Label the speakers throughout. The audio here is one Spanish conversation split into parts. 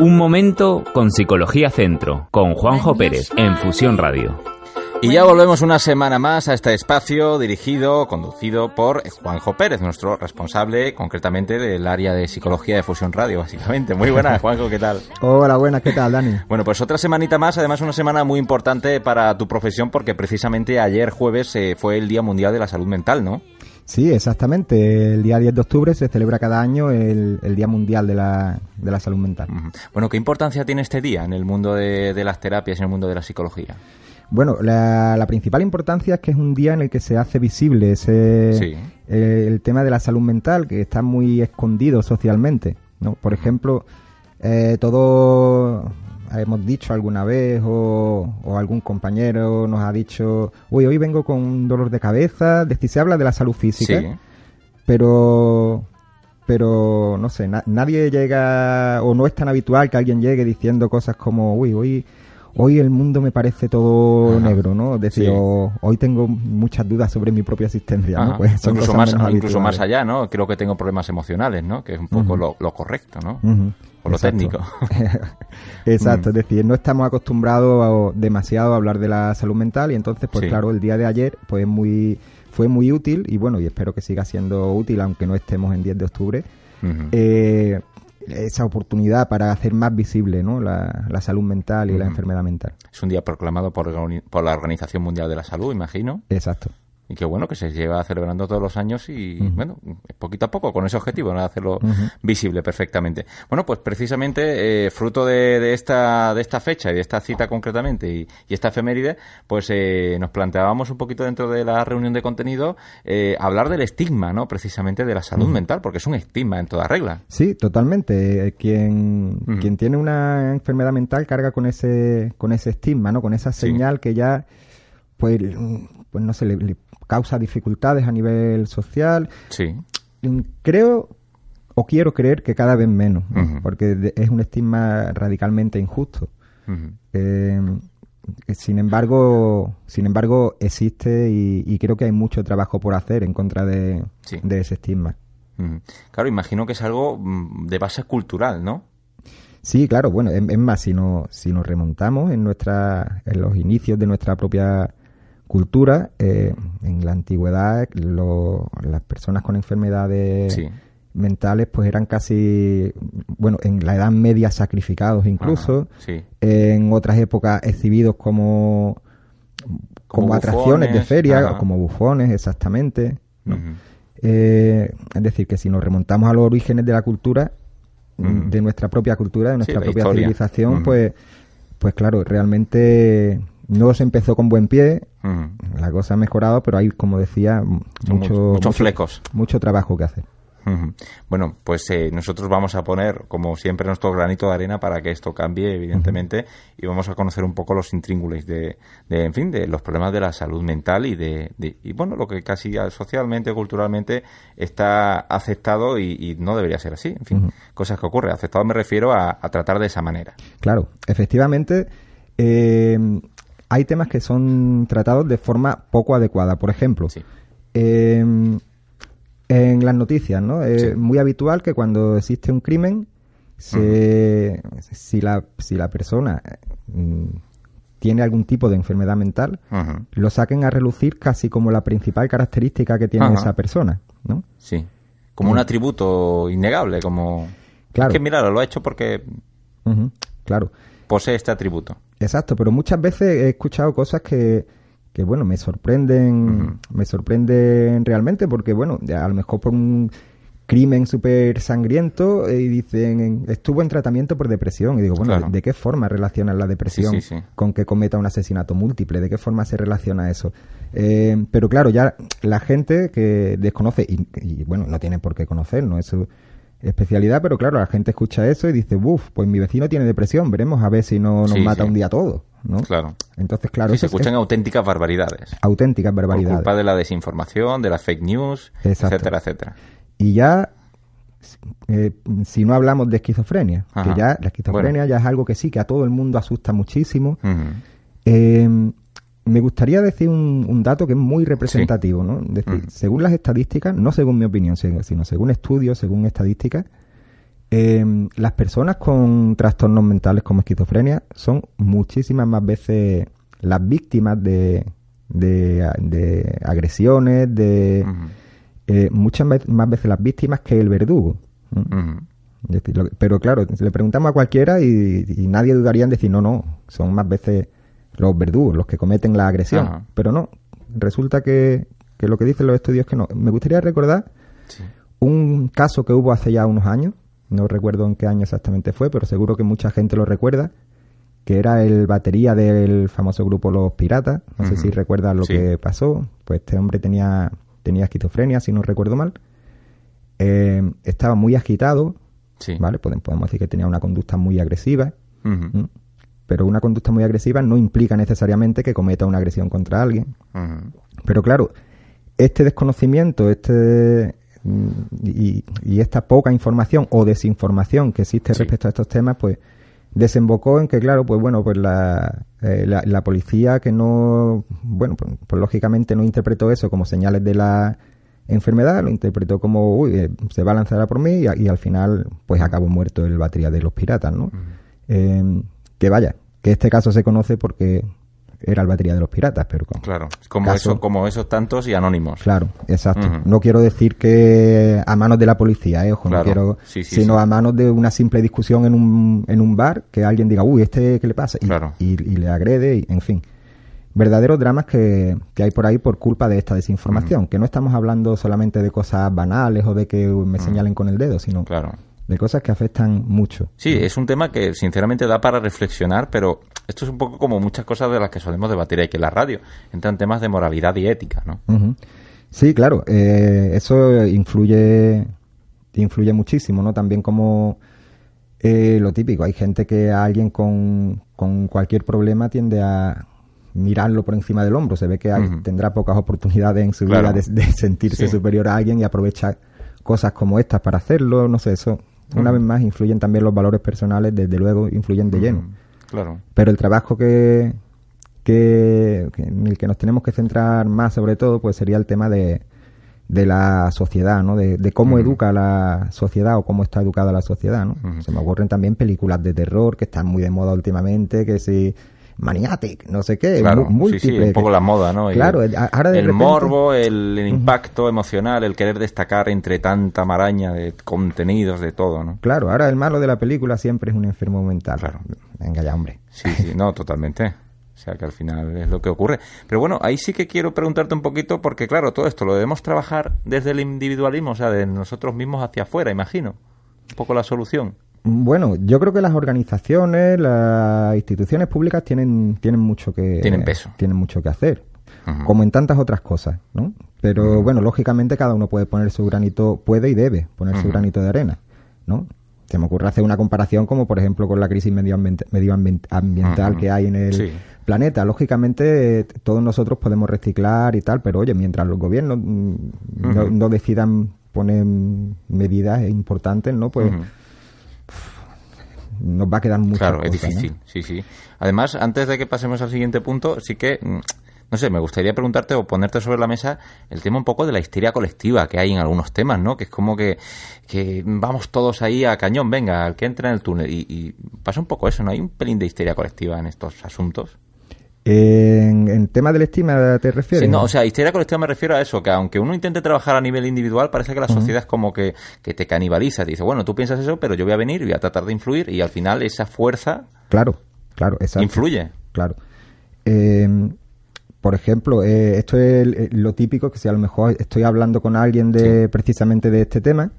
Speaker 1: Un momento con Psicología Centro, con Juanjo Pérez, en Fusión Radio.
Speaker 2: Y ya volvemos una semana más a este espacio dirigido, conducido por Juanjo Pérez, nuestro responsable concretamente del área de psicología de Fusión Radio, básicamente. Muy buenas, Juanjo, ¿qué tal?
Speaker 3: Hola, buenas, ¿qué tal, Dani?
Speaker 2: Bueno, pues otra semanita más, además una semana muy importante para tu profesión porque precisamente ayer jueves eh, fue el Día Mundial de la Salud Mental, ¿no?
Speaker 3: Sí, exactamente. El día 10 de octubre se celebra cada año el, Día Mundial de la, de la Salud Mental.
Speaker 2: Bueno, ¿qué importancia tiene este día en el mundo de, las terapias, en el mundo de la psicología?
Speaker 3: Bueno, la, principal importancia es que es un día en el que se hace visible ese, eh, el tema de la salud mental, que está muy escondido socialmente. ¿no? Por ejemplo, eh, todo hemos dicho alguna vez o, algún compañero nos ha dicho, uy, hoy vengo con un dolor de cabeza, de, se habla de la salud física, pero pero no sé, nadie llega o no es tan habitual que alguien llegue diciendo cosas como, uy, hoy hoy el mundo me parece todo negro, ¿no? Es decir, hoy tengo muchas dudas sobre mi propia existencia, ¿no?
Speaker 2: Pues incluso, más, incluso más allá, ¿no? Creo que tengo problemas emocionales, ¿no? Que es un poco lo, correcto, ¿no? O lo técnico.
Speaker 3: Exacto, es decir, no estamos acostumbrados demasiado a hablar de la salud mental y entonces, pues claro, el día de ayer pues muy fue muy útil y bueno, y espero que siga siendo útil aunque no estemos en 10 de octubre. eh, esa oportunidad para hacer más visible ¿no? la, salud mental y la enfermedad mental.
Speaker 2: Es un día proclamado por, por la Organización Mundial de la Salud, imagino.
Speaker 3: Exacto
Speaker 2: y que bueno que se lleva celebrando todos los años y bueno poquito a poco con ese objetivo ¿no? de hacerlo visible perfectamente. Bueno pues precisamente eh, fruto de, esta de esta fecha y de esta cita concretamente y, esta efeméride pues eh, nos planteábamos un poquito dentro de la reunión de contenido eh, hablar del estigma no precisamente de la salud mental porque es un estigma en toda regla.
Speaker 3: Sí totalmente. Quien quien tiene una enfermedad mental carga con ese con ese estigma no con esa señal que ya pues pues no se le causa dificultades a nivel social.
Speaker 2: Sí.
Speaker 3: Mm, creo o quiero creer que cada vez menos, porque es un estigma radicalmente injusto. Eh, sin embargo, sin embargo existe y, creo que hay mucho trabajo por hacer en contra de, ese estigma.
Speaker 2: Claro, imagino que es algo mm, de base cultural, ¿no?
Speaker 3: Sí, claro. Bueno, es, más, si, si nos remontamos en nuestra, en los inicios de nuestra propia cultura, eh, en la antigüedad las personas con enfermedades mentales pues eran casi, bueno, en la Edad Media sacrificados incluso, en otras épocas exhibidos como, como, atracciones de feria, como bufones, exactamente. Eh, es decir, que si nos remontamos a los orígenes de la cultura, de nuestra propia cultura, de nuestra propia civilización, pues, pues claro, realmente no se empezó con buen pie, la cosa ha mejorado, pero hay, como decía, mucho,
Speaker 2: muchos flecos.
Speaker 3: Mucho trabajo que hacer.
Speaker 2: Bueno, pues eh, nosotros vamos a poner, como siempre, nuestro granito de arena para que esto cambie, evidentemente, y vamos a conocer un poco los intríngulis de, en fin, de los problemas de la salud mental y de, y bueno, lo que casi socialmente, culturalmente está aceptado y, no debería ser así. En fin, cosas que ocurren. Aceptado me refiero a, tratar de esa manera.
Speaker 3: Claro, efectivamente. Eh, hay temas que son tratados de forma poco adecuada. Por ejemplo, em, en las noticias, ¿no? Es muy habitual que cuando existe un crimen, si, la, si la persona mm, tiene algún tipo de enfermedad mental, lo saquen a relucir casi como la principal característica que tiene esa persona, ¿no?
Speaker 2: Sí, como un atributo innegable, como...
Speaker 3: Claro.
Speaker 2: Es que mira, lo ha hecho porque...
Speaker 3: Claro.
Speaker 2: Posee este atributo.
Speaker 3: Exacto, pero muchas veces he escuchado cosas que, que bueno, me sorprenden, me sorprenden realmente porque, bueno, a lo mejor por un crimen súper sangriento eh, y dicen, estuvo en tratamiento por depresión. Y digo, bueno, ¿de, qué forma relacionan la depresión con que cometa un asesinato múltiple? ¿De qué forma se relaciona eso? Eh, pero claro, ya la gente que desconoce, y, y, bueno, no tiene por qué conocer, ¿no? Eso especialidad, pero claro, la gente escucha eso y dice, uff, pues mi vecino tiene depresión, veremos a ver si no nos mata un día todo, ¿no?
Speaker 2: Claro.
Speaker 3: Entonces, claro...
Speaker 2: se escuchan auténticas barbaridades.
Speaker 3: Auténticas barbaridades.
Speaker 2: Por culpa de la desinformación, de la fake news, etcétera, etcétera.
Speaker 3: Y ya, eh, si no hablamos de esquizofrenia, que ya la esquizofrenia ya es algo que sí, que a todo el mundo asusta muchísimo, me gustaría decir un, dato que es muy representativo, ¿no? Decir, Según las estadísticas, no según mi opinión, sino según estudios, según estadísticas, Em, las personas con trastornos mentales como esquizofrenia son muchísimas más veces las víctimas de, de, agresiones, de eh, muchas más veces las víctimas que el verdugo. pero claro, le preguntamos a cualquiera y, nadie dudaría en decir, no, no, son más veces los verdugos los que cometen la agresión. Pero no, resulta que, que, lo que dicen los estudios es que no. Me gustaría recordar un caso que hubo hace ya unos años, no recuerdo en qué año exactamente fue, pero seguro que mucha gente lo recuerda, que era el batería del famoso grupo Los Piratas. No sé si recuerdas lo que pasó. Pues este hombre tenía, tenía esquizofrenia, si no recuerdo mal. Eh, estaba muy agitado, ¿vale? Podemos decir que tenía una conducta muy agresiva. Pero una conducta muy agresiva no implica necesariamente que cometa una agresión contra alguien. Pero claro, este desconocimiento, este y, esta poca información o desinformación que existe respecto a estos temas, pues desembocó en que, claro, pues bueno, pues la, eh, la, policía que no, bueno, pues, pues, lógicamente no interpretó eso como señales de la enfermedad, lo interpretó como, uy, eh, se va a lanzar a por mí y, al final, pues acabó muerto el batería de los piratas, ¿no? Eh, que vaya, que este caso se conoce porque era el batería de los piratas, pero
Speaker 2: claro, como eso, como esos tantos y anónimos.
Speaker 3: Claro, exacto. No quiero decir que a manos de la policía, eh, ojo, no quiero, sino a manos de una simple discusión en un, en un bar que alguien diga, uy, este qué le pasa y, y, le agrede, y, en fin, verdaderos dramas que, que, hay por ahí por culpa de esta desinformación, que no estamos hablando solamente de cosas banales o de que me señalen con el dedo, sino
Speaker 2: claro
Speaker 3: de cosas que afectan mucho.
Speaker 2: Sí, es un tema que sinceramente da para reflexionar, pero esto es un poco como muchas cosas de las que solemos debatir aquí en la radio. Entran temas de moralidad y ética, ¿no?
Speaker 3: Sí, claro, eh, eso influye, influye muchísimo, ¿no? También como eh, lo típico, hay gente que a alguien con, con cualquier problema tiende a mirarlo por encima del hombro, se ve que tendrá pocas oportunidades en su vida de, sentirse superior a alguien y aprovecha cosas como estas para hacerlo, no sé, eso una vez más influyen también los valores personales, desde luego influyen de lleno.
Speaker 2: Claro.
Speaker 3: Pero el trabajo que, que, en el que nos tenemos que centrar más sobre todo, pues sería el tema de, de la sociedad, ¿no? De, cómo educa la sociedad o cómo está educada la sociedad, ¿no? Se me ocurren también películas de terror que están muy de moda últimamente, que si Maniatic, no sé qué,
Speaker 2: claro, Sí, sí, un poco la moda, ¿no?
Speaker 3: Claro,
Speaker 2: el,
Speaker 3: ahora
Speaker 2: el morbo, el, impacto emocional, el querer destacar entre tanta maraña de contenidos, de todo, ¿no?
Speaker 3: Claro, ahora el malo de la película siempre es un enfermo mental. Claro. Venga ya, hombre.
Speaker 2: Sí, sí, no, totalmente. O sea que al final es lo que ocurre. Pero bueno, ahí sí que quiero preguntarte un poquito, porque claro, todo esto lo debemos trabajar desde el individualismo, o sea, de nosotros mismos hacia afuera, imagino. Un poco la solución.
Speaker 3: Bueno, yo creo que las organizaciones, las instituciones públicas tienen, tienen mucho que
Speaker 2: tienen peso,
Speaker 3: tienen mucho que hacer, como en tantas otras cosas, ¿no? Pero bueno, lógicamente cada uno puede poner su granito, puede y debe poner su granito de arena, ¿no? Se me ocurre hacer una comparación como por ejemplo con la crisis medioambiental que hay en el planeta. Lógicamente todos nosotros podemos reciclar y tal, pero oye, mientras los gobiernos mm, no, decidan poner medidas importantes, ¿no? Pues nos va a quedar mucho.
Speaker 2: Claro, es difícil, sí, sí. Además, antes de que pasemos al siguiente punto, sí que, mm, no sé, me gustaría preguntarte o ponerte sobre la mesa el tema un poco de la histeria colectiva que hay en algunos temas, ¿no? Que es como que, que vamos todos ahí a cañón, venga, al que entra en el túnel. Y, y pasa un poco eso, ¿no? Hay un pelín de histeria colectiva en estos asuntos.
Speaker 3: En, en, tema del estima te refieres?
Speaker 2: Sí, no, o sea, histeria colectiva me refiero a eso, que aunque uno intente trabajar a nivel individual, parece que la sociedad es como que, que, te canibaliza. Te dice, bueno, tú piensas eso, pero yo voy a venir y voy a tratar de influir y al final esa fuerza...
Speaker 3: Claro, claro, exacto.
Speaker 2: Influye.
Speaker 3: Claro. Em, por ejemplo, eh, esto es lo típico, que si a lo mejor estoy hablando con alguien de precisamente de este tema,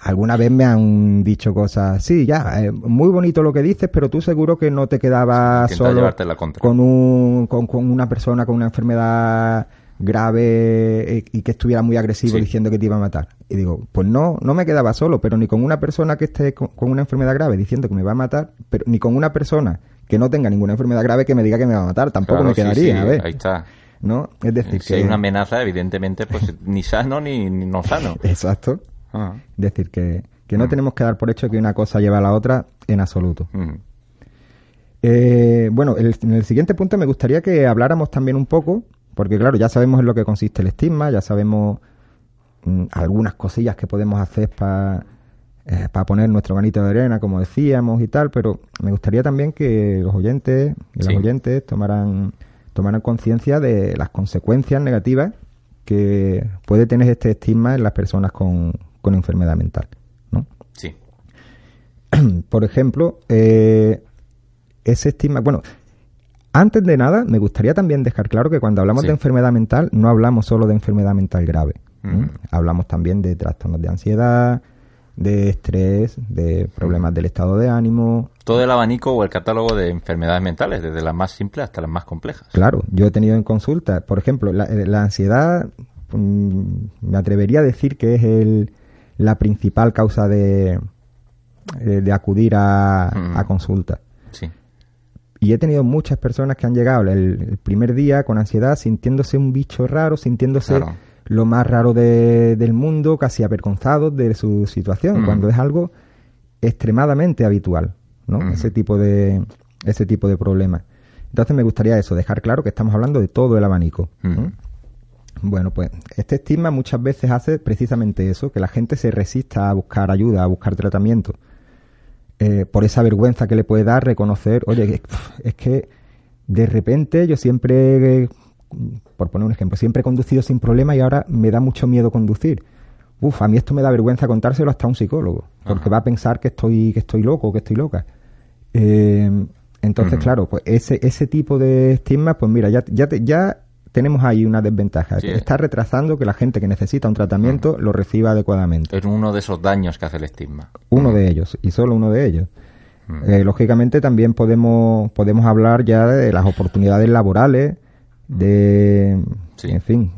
Speaker 3: alguna vez me han dicho cosas, sí, ya, eh, muy bonito lo que dices, pero tú seguro que no te quedabas solo con, un, con, una persona con una enfermedad grave eh, y que estuviera muy agresivo diciendo que te iba a matar. Y digo, pues no, no me quedaba solo, pero ni con una persona que esté con, una enfermedad grave diciendo que me va a matar, pero ni con una persona que no tenga ninguna enfermedad grave que me diga que me va a matar, tampoco me quedaría,
Speaker 2: Ahí está.
Speaker 3: ¿No? Es decir,
Speaker 2: si hay una amenaza, evidentemente, pues ni sano ni no sano.
Speaker 3: Exacto. Es decir, que, no mm. tenemos que dar por hecho que una cosa lleva a la otra en absoluto. Mm. Eh, bueno, en el siguiente punto me gustaría que habláramos también un poco, porque claro, ya sabemos en lo que consiste el estigma, ya sabemos mm, algunas cosillas que podemos hacer para eh, para poner nuestro granito de arena, como decíamos y tal, pero me gustaría también que los oyentes y las oyentes tomaran, tomaran conciencia de las consecuencias negativas que puede tener este estigma en las personas con, con enfermedad mental, ¿no?
Speaker 2: Sí.
Speaker 3: Por ejemplo, eh, ese estigma, bueno, antes de nada, me gustaría también dejar claro que cuando hablamos de enfermedad mental, no hablamos solo de enfermedad mental grave. Hablamos también de trastornos de ansiedad, de estrés, de problemas del estado de ánimo.
Speaker 2: Todo el abanico o el catálogo de enfermedades mentales, desde las más simples hasta las más complejas.
Speaker 3: Claro, yo he tenido en consulta, por ejemplo, la, eh, ansiedad, mm, me atrevería a decir que es el, la principal causa de, de acudir a, consulta.
Speaker 2: Sí.
Speaker 3: Y he tenido muchas personas que han llegado el, primer día con ansiedad sintiéndose un bicho raro, sintiéndose lo más raro del mundo, casi avergonzados de su situación, cuando es algo extremadamente habitual, ¿no? Ese tipo de ese tipo de problemas. Entonces me gustaría eso, dejar claro que estamos hablando de todo el abanico. Bueno, pues este estigma muchas veces hace precisamente eso, que la gente se resista a buscar ayuda, a buscar tratamiento. Eh, por esa vergüenza que le puede dar reconocer, oye, es, que de repente yo siempre, por poner un ejemplo, siempre he conducido sin problema y ahora me da mucho miedo conducir. Uf, a mí esto me da vergüenza contárselo hasta a un psicólogo, porque va a pensar que estoy, que estoy loco, que estoy loca. Eh, entonces, claro, pues ese, ese tipo de estigma, pues mira, ya, ya, ya tenemos ahí una desventaja. Está retrasando que la gente que necesita un tratamiento lo reciba adecuadamente.
Speaker 2: Es uno de esos daños que hace el estigma.
Speaker 3: Uno de ellos, y solo uno de ellos. Eh, lógicamente también podemos, podemos hablar ya de las oportunidades laborales, de, en fin,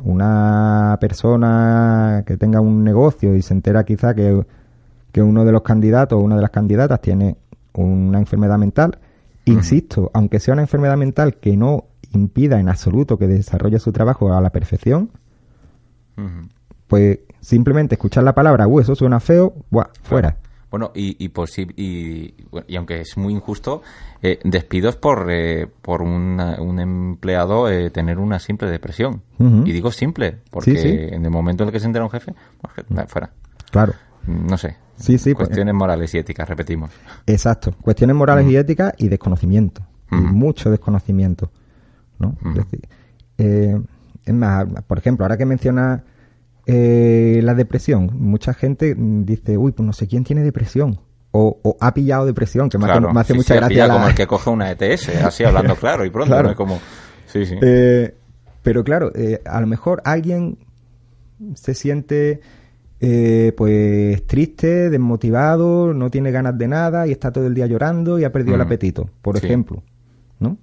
Speaker 3: una persona que tenga un negocio y se entera quizá que, que uno de los candidatos o una de las candidatas tiene una enfermedad mental, insisto, aunque sea una enfermedad mental que no impida en absoluto que desarrolle su trabajo a la perfección, pues simplemente escuchar la palabra, uh, eso suena feo, buah, fuera.
Speaker 2: Bueno, y, y, y, y, aunque es muy injusto, eh, despidos por, eh, por un empleado eh, tener una simple depresión. Y digo simple, porque en el momento en el que se entera un jefe, pues, fuera.
Speaker 3: Claro.
Speaker 2: No sé.
Speaker 3: Sí, sí.
Speaker 2: Pues, Cuestiones morales y éticas, repetimos.
Speaker 3: Exacto. Cuestiones morales y éticas y desconocimiento. mucho desconocimiento. ¿No? Eh, es más, por ejemplo, ahora que menciona eh, la depresión, mucha gente dice, uy, pues no sé quién tiene depresión. O, ha pillado depresión, que me, hace, mucha gracia.
Speaker 2: como el que coge una ETS, así hablando claro y pronto, ¿no? Como... Sí, sí.
Speaker 3: Eh, pero claro, a lo mejor alguien se siente pues triste, desmotivado, no tiene ganas de nada y está todo el día llorando y ha perdido el apetito, por ejemplo, ¿no?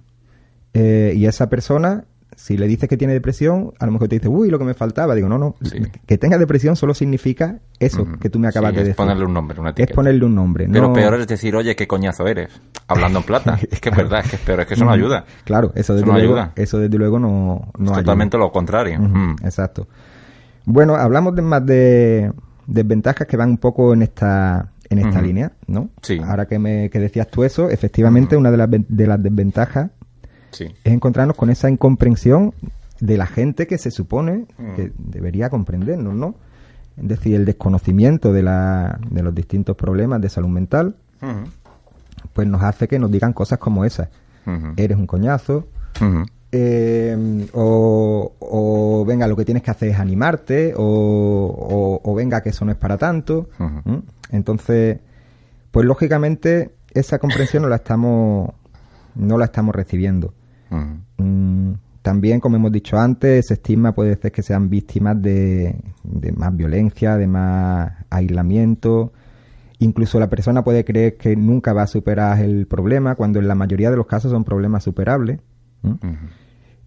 Speaker 3: Eh, y esa persona, si le dices que tiene depresión, a lo mejor te dice, uy, lo que me faltaba. Digo, no, no, que tenga depresión solo significa eso que tú me acabas de decir.
Speaker 2: Es ponerle un nombre, una etiqueta.
Speaker 3: Es ponerle un nombre.
Speaker 2: Pero peor es decir, oye, qué coñazo eres, hablando en plata. es que es verdad, es que es peor, es que eso no ayuda.
Speaker 3: Claro, eso desde, luego, ayuda. Eso desde luego no, no
Speaker 2: Totalmente lo contrario.
Speaker 3: Exacto. Bueno, hablamos de más de desventajas que van un poco en esta en esta línea, ¿no?
Speaker 2: Sí.
Speaker 3: Ahora que me que decías tú eso, efectivamente una de las, de las desventajas es encontrarnos con esa incomprensión de la gente que se supone mm. que debería comprendernos, ¿no? Es decir, el desconocimiento de, la, de los distintos problemas de salud mental, pues nos hace que nos digan cosas como esas. Eres un coñazo, eh, o, venga, lo que tienes que hacer es animarte, o, o, venga, que eso no es para tanto. Entonces, pues lógicamente esa comprensión no la estamos, no la estamos recibiendo. También, como hemos dicho antes, se estima puede ser que sean víctimas de, más violencia, de más aislamiento. Incluso la persona puede creer que nunca va a superar el problema, cuando en la mayoría de los casos son problemas superables.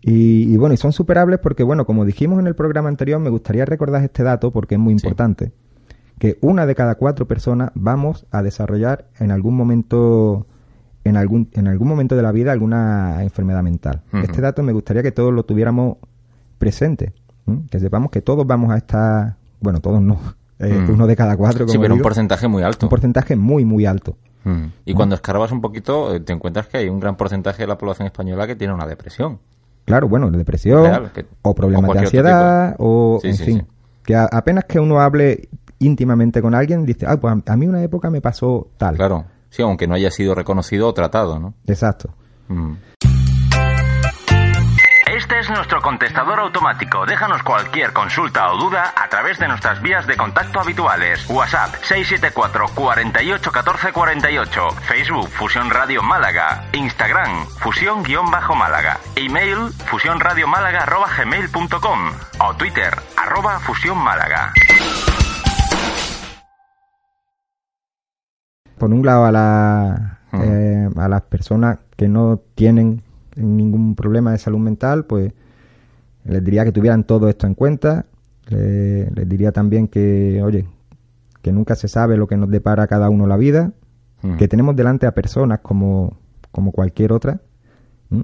Speaker 3: y, bueno, y son superables porque, bueno, como dijimos en el programa anterior, me gustaría recordar este dato porque es muy importante, que una de cada cuatro personas vamos a desarrollar en algún momento en algún, en algún momento de la vida alguna enfermedad mental. Este dato me gustaría que todos lo tuviéramos presente, que sepamos que todos vamos a estar, bueno, todos no, eh, uno de cada cuatro. Como
Speaker 2: sí, pero un porcentaje muy alto.
Speaker 3: Un porcentaje muy, muy alto.
Speaker 2: Y cuando escarbas un poquito, eh, te encuentras que hay un gran porcentaje de la población española que tiene una depresión.
Speaker 3: Claro, bueno, depresión o problemas de ansiedad o, en fin, que apenas que uno hable íntimamente con alguien, dice, ah, pues a mí una época me pasó tal.
Speaker 2: Claro, sí, aunque no haya sido reconocido o tratado, ¿no?
Speaker 3: Exacto.
Speaker 2: Mm.
Speaker 1: Este es nuestro contestador automático. Déjanos cualquier consulta o duda a través de nuestras vías de contacto habituales. WhatsApp 674 48 14 48. Facebook Fusión Radio Málaga. Instagram Fusión-Málaga. Email fusionradiomálaga arroba gmail.com. O Twitter arroba Fusión Málaga.
Speaker 3: Por un lado, a, la, eh, a las personas que no tienen ningún problema de salud mental, pues les diría que tuvieran todo esto en cuenta. Le- les diría también que, oye, que nunca se sabe lo que nos depara a cada uno la vida, que tenemos delante a personas como, como cualquier otra.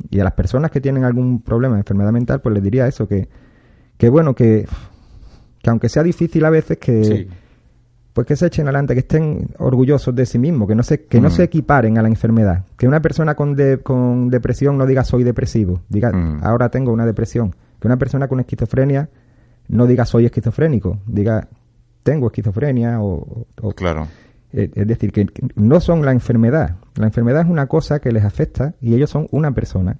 Speaker 3: Y a las personas que tienen algún problema de enfermedad mental, pues les diría eso, que, que bueno, que, que aunque sea difícil a veces, que,
Speaker 2: Sí.
Speaker 3: Pues que se echen adelante, que estén orgullosos de sí mismos, que no se, que no
Speaker 2: Mm.
Speaker 3: se equiparen a la enfermedad. Que una persona con, de- con depresión no diga soy depresivo, diga
Speaker 2: Mm.
Speaker 3: ahora tengo una depresión. Que una persona con esquizofrenia no diga soy esquizofrénico, diga tengo esquizofrenia o, o-
Speaker 2: Claro.
Speaker 3: eh, es decir, que que no son la enfermedad. La enfermedad es una cosa que les afecta y ellos son una persona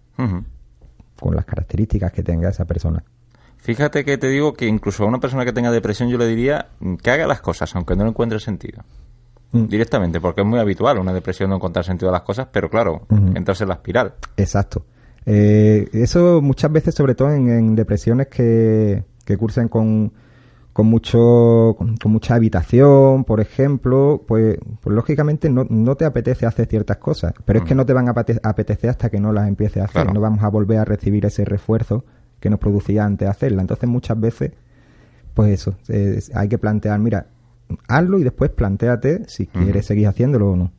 Speaker 3: con las características que tenga esa persona.
Speaker 2: Fíjate que te digo que incluso a una persona que tenga depresión yo le diría mm, que haga las cosas, aunque no le encuentre sentido.
Speaker 3: Mm.
Speaker 2: Directamente, porque es muy habitual una depresión no encontrar sentido a las cosas, pero claro,
Speaker 3: Ujú.
Speaker 2: entras en la espiral.
Speaker 3: Exacto. Eh, eso muchas veces, sobre todo en, en depresiones que, que cursan con, con mucho con, con mucha habitación, por ejemplo, pues, pues lógicamente no, no te apetece hacer ciertas cosas, pero es que no te van a apete- apetecer hasta que no las empieces a hacer,
Speaker 2: Claro.
Speaker 3: no vamos a volver a recibir ese refuerzo que nos producía antes hacerla. Entonces muchas veces, pues eso, eh, hay que plantear, mira, hazlo y después planteate si quieres seguir haciéndolo o no.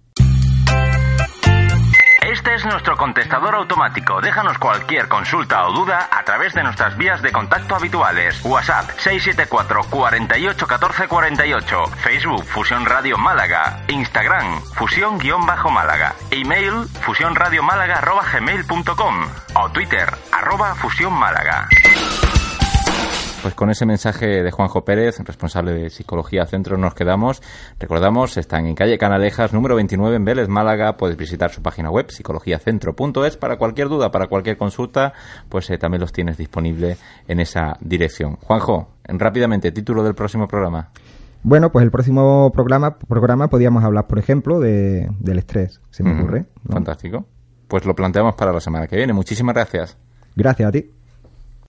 Speaker 1: Es nuestro contestador automático. Déjanos cualquier consulta o duda a través de nuestras vías de contacto habituales. WhatsApp 674 48 14 48. Facebook Fusión Radio Málaga. Instagram Fusión-Málaga. Email fusionradiomálaga arroba gmail.com. O Twitter arroba Fusión Málaga.
Speaker 2: Pues con ese mensaje de Juanjo Pérez, responsable de Psicología Centro, nos quedamos. Recordamos, están en calle Canalejas, número 29 en Vélez, Málaga. Puedes visitar su página web, psicologiacentro.es. Para cualquier duda, para cualquier consulta, pues eh, también los tienes disponible en esa dirección. Juanjo, en- rápidamente, título del próximo programa.
Speaker 3: Bueno, pues el próximo programa, programa podríamos hablar, por ejemplo, de, del estrés, se me ocurre. ¿no?
Speaker 2: Fantástico. Pues lo planteamos para la semana que viene. Muchísimas gracias.
Speaker 3: Gracias a ti.